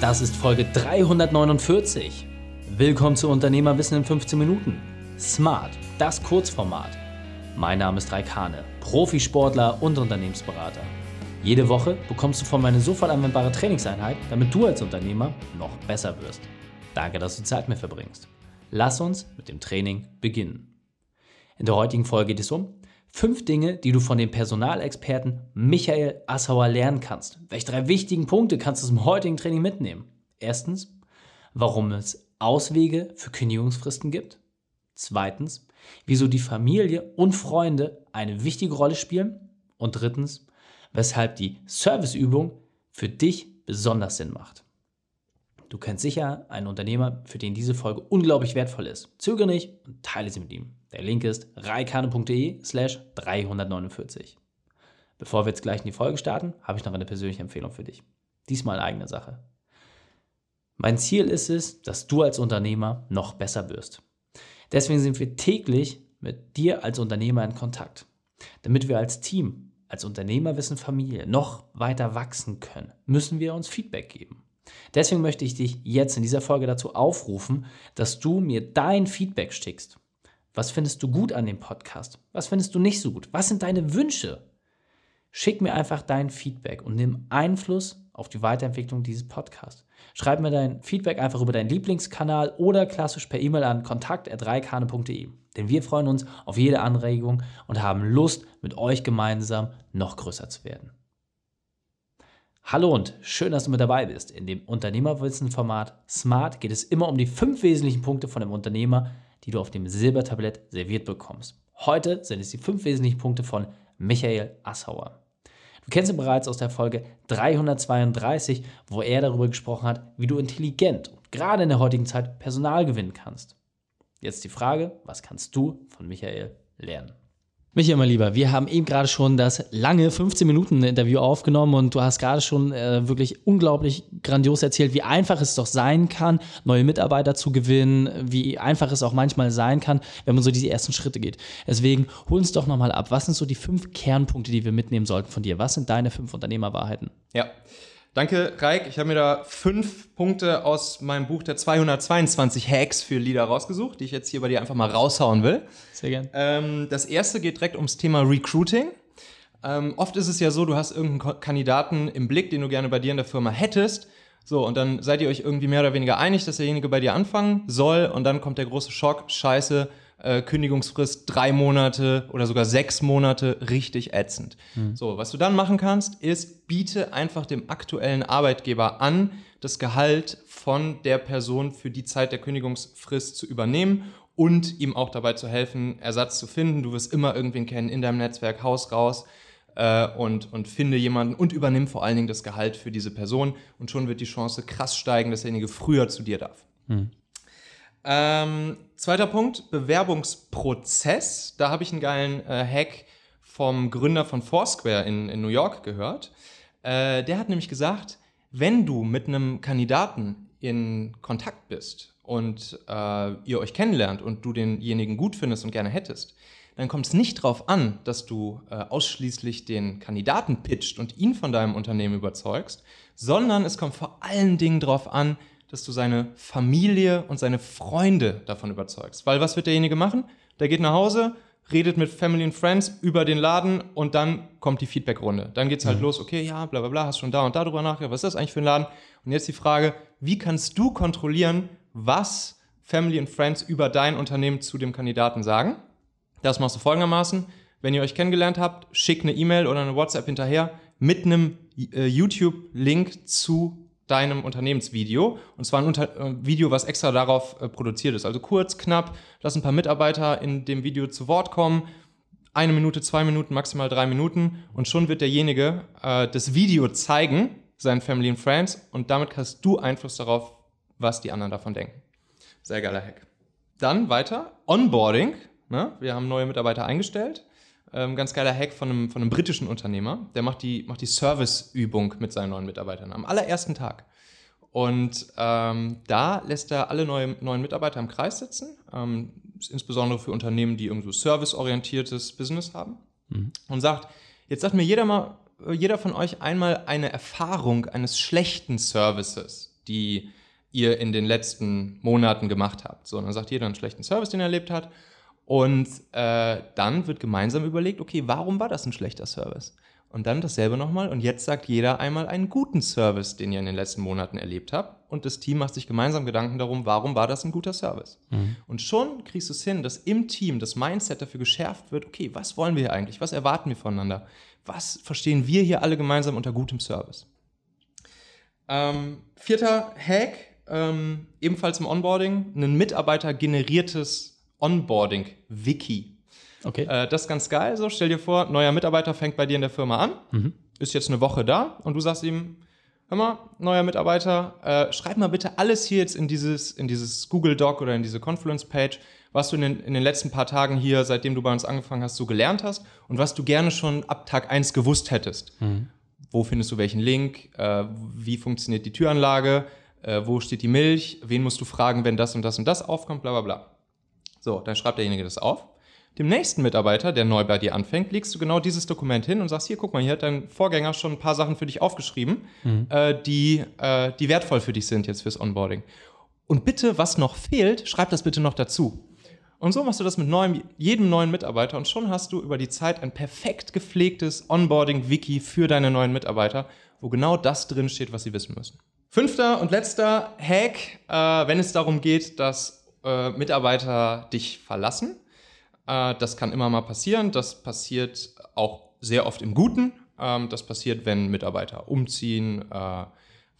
Das ist Folge 349. Willkommen zu Unternehmerwissen in 15 Minuten. Smart, das Kurzformat. Mein Name ist Raikane, Profisportler und Unternehmensberater. Jede Woche bekommst du von mir eine sofort anwendbare Trainingseinheit, damit du als Unternehmer noch besser wirst. Danke, dass du Zeit mit verbringst. Lass uns mit dem Training beginnen. In der heutigen Folge geht es um fünf Dinge, die du von dem Personalexperten Michael Assauer lernen kannst. Welche drei wichtigen Punkte kannst du zum heutigen Training mitnehmen? Erstens, warum es Auswege für Kündigungsfristen gibt. Zweitens, wieso die Familie und Freunde eine wichtige Rolle spielen. Und drittens, weshalb die Serviceübung für dich besonders Sinn macht. Du kennst sicher einen Unternehmer, für den diese Folge unglaublich wertvoll ist. Zögere nicht und teile sie mit ihm. Der Link ist reikane.de slash 349. Bevor wir jetzt gleich in die Folge starten, habe ich noch eine persönliche Empfehlung für dich. Diesmal eine eigene Sache. Mein Ziel ist es, dass du als Unternehmer noch besser wirst. Deswegen sind wir täglich mit dir als Unternehmer in Kontakt, damit wir als Team als Unternehmerwissen Familie noch weiter wachsen können, müssen wir uns Feedback geben. Deswegen möchte ich dich jetzt in dieser Folge dazu aufrufen, dass du mir dein Feedback schickst. Was findest du gut an dem Podcast? Was findest du nicht so gut? Was sind deine Wünsche? Schick mir einfach dein Feedback und nimm Einfluss auf die Weiterentwicklung dieses Podcasts. Schreib mir dein Feedback einfach über deinen Lieblingskanal oder klassisch per E-Mail an kontakt.reikane.de. Denn wir freuen uns auf jede Anregung und haben Lust, mit euch gemeinsam noch größer zu werden. Hallo und schön, dass du mit dabei bist. In dem Unternehmerwissen-Format Smart geht es immer um die fünf wesentlichen Punkte von dem Unternehmer, die du auf dem Silbertablett serviert bekommst. Heute sind es die fünf wesentlichen Punkte von Michael Assauer. Du kennst ihn bereits aus der Folge 332, wo er darüber gesprochen hat, wie du intelligent und gerade in der heutigen Zeit Personal gewinnen kannst. Jetzt die Frage, was kannst du von Michael lernen? Michael, mein Lieber, wir haben eben gerade schon das lange 15 Minuten Interview aufgenommen und du hast gerade schon äh, wirklich unglaublich grandios erzählt, wie einfach es doch sein kann, neue Mitarbeiter zu gewinnen, wie einfach es auch manchmal sein kann, wenn man so diese ersten Schritte geht. Deswegen hol uns doch nochmal ab. Was sind so die fünf Kernpunkte, die wir mitnehmen sollten von dir? Was sind deine fünf Unternehmerwahrheiten? Ja. Danke, Reik. Ich habe mir da fünf Punkte aus meinem Buch der 222 Hacks für Leader rausgesucht, die ich jetzt hier bei dir einfach mal raushauen will. Sehr gern. Ähm, das erste geht direkt ums Thema Recruiting. Ähm, oft ist es ja so, du hast irgendeinen Kandidaten im Blick, den du gerne bei dir in der Firma hättest. So, und dann seid ihr euch irgendwie mehr oder weniger einig, dass derjenige bei dir anfangen soll. Und dann kommt der große Schock, scheiße, äh, Kündigungsfrist drei Monate oder sogar sechs Monate richtig ätzend. Mhm. So, was du dann machen kannst, ist, biete einfach dem aktuellen Arbeitgeber an, das Gehalt von der Person für die Zeit der Kündigungsfrist zu übernehmen und ihm auch dabei zu helfen, Ersatz zu finden. Du wirst immer irgendwen kennen in deinem Netzwerk, Haus raus äh, und, und finde jemanden und übernimm vor allen Dingen das Gehalt für diese Person und schon wird die Chance krass steigen, dass derjenige früher zu dir darf. Mhm. Ähm, zweiter Punkt, Bewerbungsprozess. Da habe ich einen geilen äh, Hack vom Gründer von Foursquare in, in New York gehört. Äh, der hat nämlich gesagt, wenn du mit einem Kandidaten in Kontakt bist und äh, ihr euch kennenlernt und du denjenigen gut findest und gerne hättest, dann kommt es nicht darauf an, dass du äh, ausschließlich den Kandidaten pitcht und ihn von deinem Unternehmen überzeugst, sondern es kommt vor allen Dingen darauf an, dass du seine Familie und seine Freunde davon überzeugst. Weil was wird derjenige machen? Der geht nach Hause, redet mit Family and Friends über den Laden und dann kommt die Feedbackrunde. Dann geht's halt mhm. los, okay, ja, bla bla bla, hast schon da und da drüber nachgedacht, was ist das eigentlich für ein Laden? Und jetzt die Frage, wie kannst du kontrollieren, was Family and Friends über dein Unternehmen zu dem Kandidaten sagen? Das machst du folgendermaßen. Wenn ihr euch kennengelernt habt, schick eine E-Mail oder eine WhatsApp hinterher mit einem äh, YouTube-Link zu deinem Unternehmensvideo. Und zwar ein Unter äh, Video, was extra darauf äh, produziert ist. Also kurz, knapp, lass ein paar Mitarbeiter in dem Video zu Wort kommen. Eine Minute, zwei Minuten, maximal drei Minuten. Und schon wird derjenige äh, das Video zeigen, seinen Family and Friends. Und damit hast du Einfluss darauf, was die anderen davon denken. Sehr geiler Hack. Dann weiter. Onboarding. Ne? Wir haben neue Mitarbeiter eingestellt. Ähm, ganz geiler Hack von einem, von einem britischen Unternehmer. Der macht die, macht die Serviceübung mit seinen neuen Mitarbeitern am allerersten Tag. Und ähm, da lässt er alle neue, neuen Mitarbeiter im Kreis sitzen, ähm, insbesondere für Unternehmen, die irgendwo serviceorientiertes Business haben. Mhm. Und sagt, jetzt sagt mir jeder mal, jeder von euch einmal eine Erfahrung eines schlechten Services, die ihr in den letzten Monaten gemacht habt. So, und dann sagt jeder einen schlechten Service, den er erlebt hat. Und äh, dann wird gemeinsam überlegt, okay, warum war das ein schlechter Service? Und dann dasselbe nochmal. Und jetzt sagt jeder einmal einen guten Service, den ihr in den letzten Monaten erlebt habt. Und das Team macht sich gemeinsam Gedanken darum, warum war das ein guter Service. Mhm. Und schon kriegst du es hin, dass im Team das Mindset dafür geschärft wird, okay, was wollen wir hier eigentlich? Was erwarten wir voneinander? Was verstehen wir hier alle gemeinsam unter gutem Service? Ähm, vierter Hack, ähm, ebenfalls im Onboarding, ein mitarbeitergeneriertes Onboarding-Wiki. Okay. Äh, das ist ganz geil. So, stell dir vor, neuer Mitarbeiter fängt bei dir in der Firma an, mhm. ist jetzt eine Woche da und du sagst ihm, hör mal, neuer Mitarbeiter, äh, schreib mal bitte alles hier jetzt in dieses, in dieses Google Doc oder in diese Confluence-Page, was du in den, in den letzten paar Tagen hier, seitdem du bei uns angefangen hast, so gelernt hast und was du gerne schon ab Tag 1 gewusst hättest. Mhm. Wo findest du welchen Link? Äh, wie funktioniert die Türanlage? Äh, wo steht die Milch? Wen musst du fragen, wenn das und das und das aufkommt? Bla bla bla. So, dann schreibt derjenige das auf. Dem nächsten Mitarbeiter, der neu bei dir anfängt, legst du genau dieses Dokument hin und sagst, hier, guck mal, hier hat dein Vorgänger schon ein paar Sachen für dich aufgeschrieben, mhm. äh, die, äh, die wertvoll für dich sind jetzt fürs Onboarding. Und bitte, was noch fehlt, schreib das bitte noch dazu. Und so machst du das mit neuem, jedem neuen Mitarbeiter und schon hast du über die Zeit ein perfekt gepflegtes Onboarding-Wiki für deine neuen Mitarbeiter, wo genau das drin steht, was sie wissen müssen. Fünfter und letzter Hack, äh, wenn es darum geht, dass äh, Mitarbeiter dich verlassen. Äh, das kann immer mal passieren. Das passiert auch sehr oft im Guten. Ähm, das passiert, wenn Mitarbeiter umziehen, äh,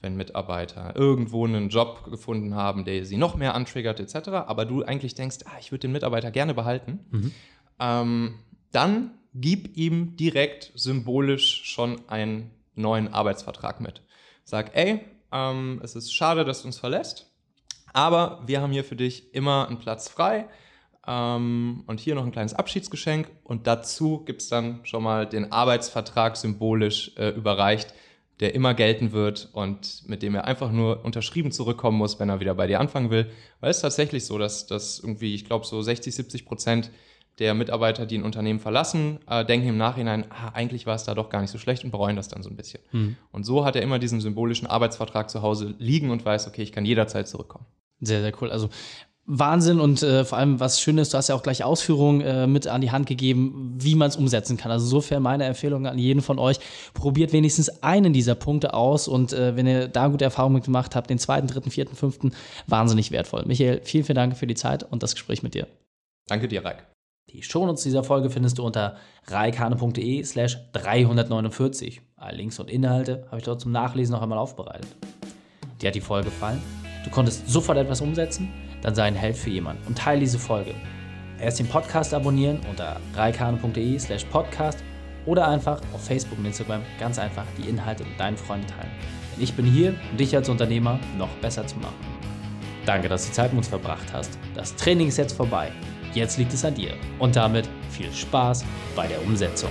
wenn Mitarbeiter irgendwo einen Job gefunden haben, der sie noch mehr antriggert, etc. Aber du eigentlich denkst, ah, ich würde den Mitarbeiter gerne behalten. Mhm. Ähm, dann gib ihm direkt symbolisch schon einen neuen Arbeitsvertrag mit. Sag, ey, ähm, es ist schade, dass du uns verlässt, aber wir haben hier für dich immer einen Platz frei. Ähm, und hier noch ein kleines Abschiedsgeschenk. Und dazu gibt es dann schon mal den Arbeitsvertrag symbolisch äh, überreicht, der immer gelten wird und mit dem er einfach nur unterschrieben zurückkommen muss, wenn er wieder bei dir anfangen will. Weil es ist tatsächlich so, dass, dass irgendwie, ich glaube, so 60, 70 Prozent der Mitarbeiter, die ein Unternehmen verlassen, äh, denken im Nachhinein, ah, eigentlich war es da doch gar nicht so schlecht und bereuen das dann so ein bisschen. Mhm. Und so hat er immer diesen symbolischen Arbeitsvertrag zu Hause liegen und weiß, okay, ich kann jederzeit zurückkommen. Sehr, sehr cool. Also Wahnsinn und äh, vor allem was Schönes, du hast ja auch gleich Ausführungen äh, mit an die Hand gegeben, wie man es umsetzen kann. Also insofern meine Empfehlung an jeden von euch, probiert wenigstens einen dieser Punkte aus und äh, wenn ihr da gute Erfahrungen gemacht habt, den zweiten, dritten, vierten, fünften, wahnsinnig wertvoll. Michael, vielen, vielen Dank für die Zeit und das Gespräch mit dir. Danke dir, Raik. Die Shownotes dieser Folge findest du unter reikane.de slash 349. Alle Links und Inhalte habe ich dort zum Nachlesen noch einmal aufbereitet. Dir hat die Folge gefallen? Du konntest sofort etwas umsetzen? Dann sei ein Held für jemanden und teile diese Folge. Erst den Podcast abonnieren unter reikane.de slash podcast oder einfach auf Facebook und Instagram ganz einfach die Inhalte mit deinen Freunden teilen. Denn ich bin hier, um dich als Unternehmer noch besser zu machen. Danke, dass du Zeit mit uns verbracht hast. Das Training ist jetzt vorbei. Jetzt liegt es an dir. Und damit viel Spaß bei der Umsetzung.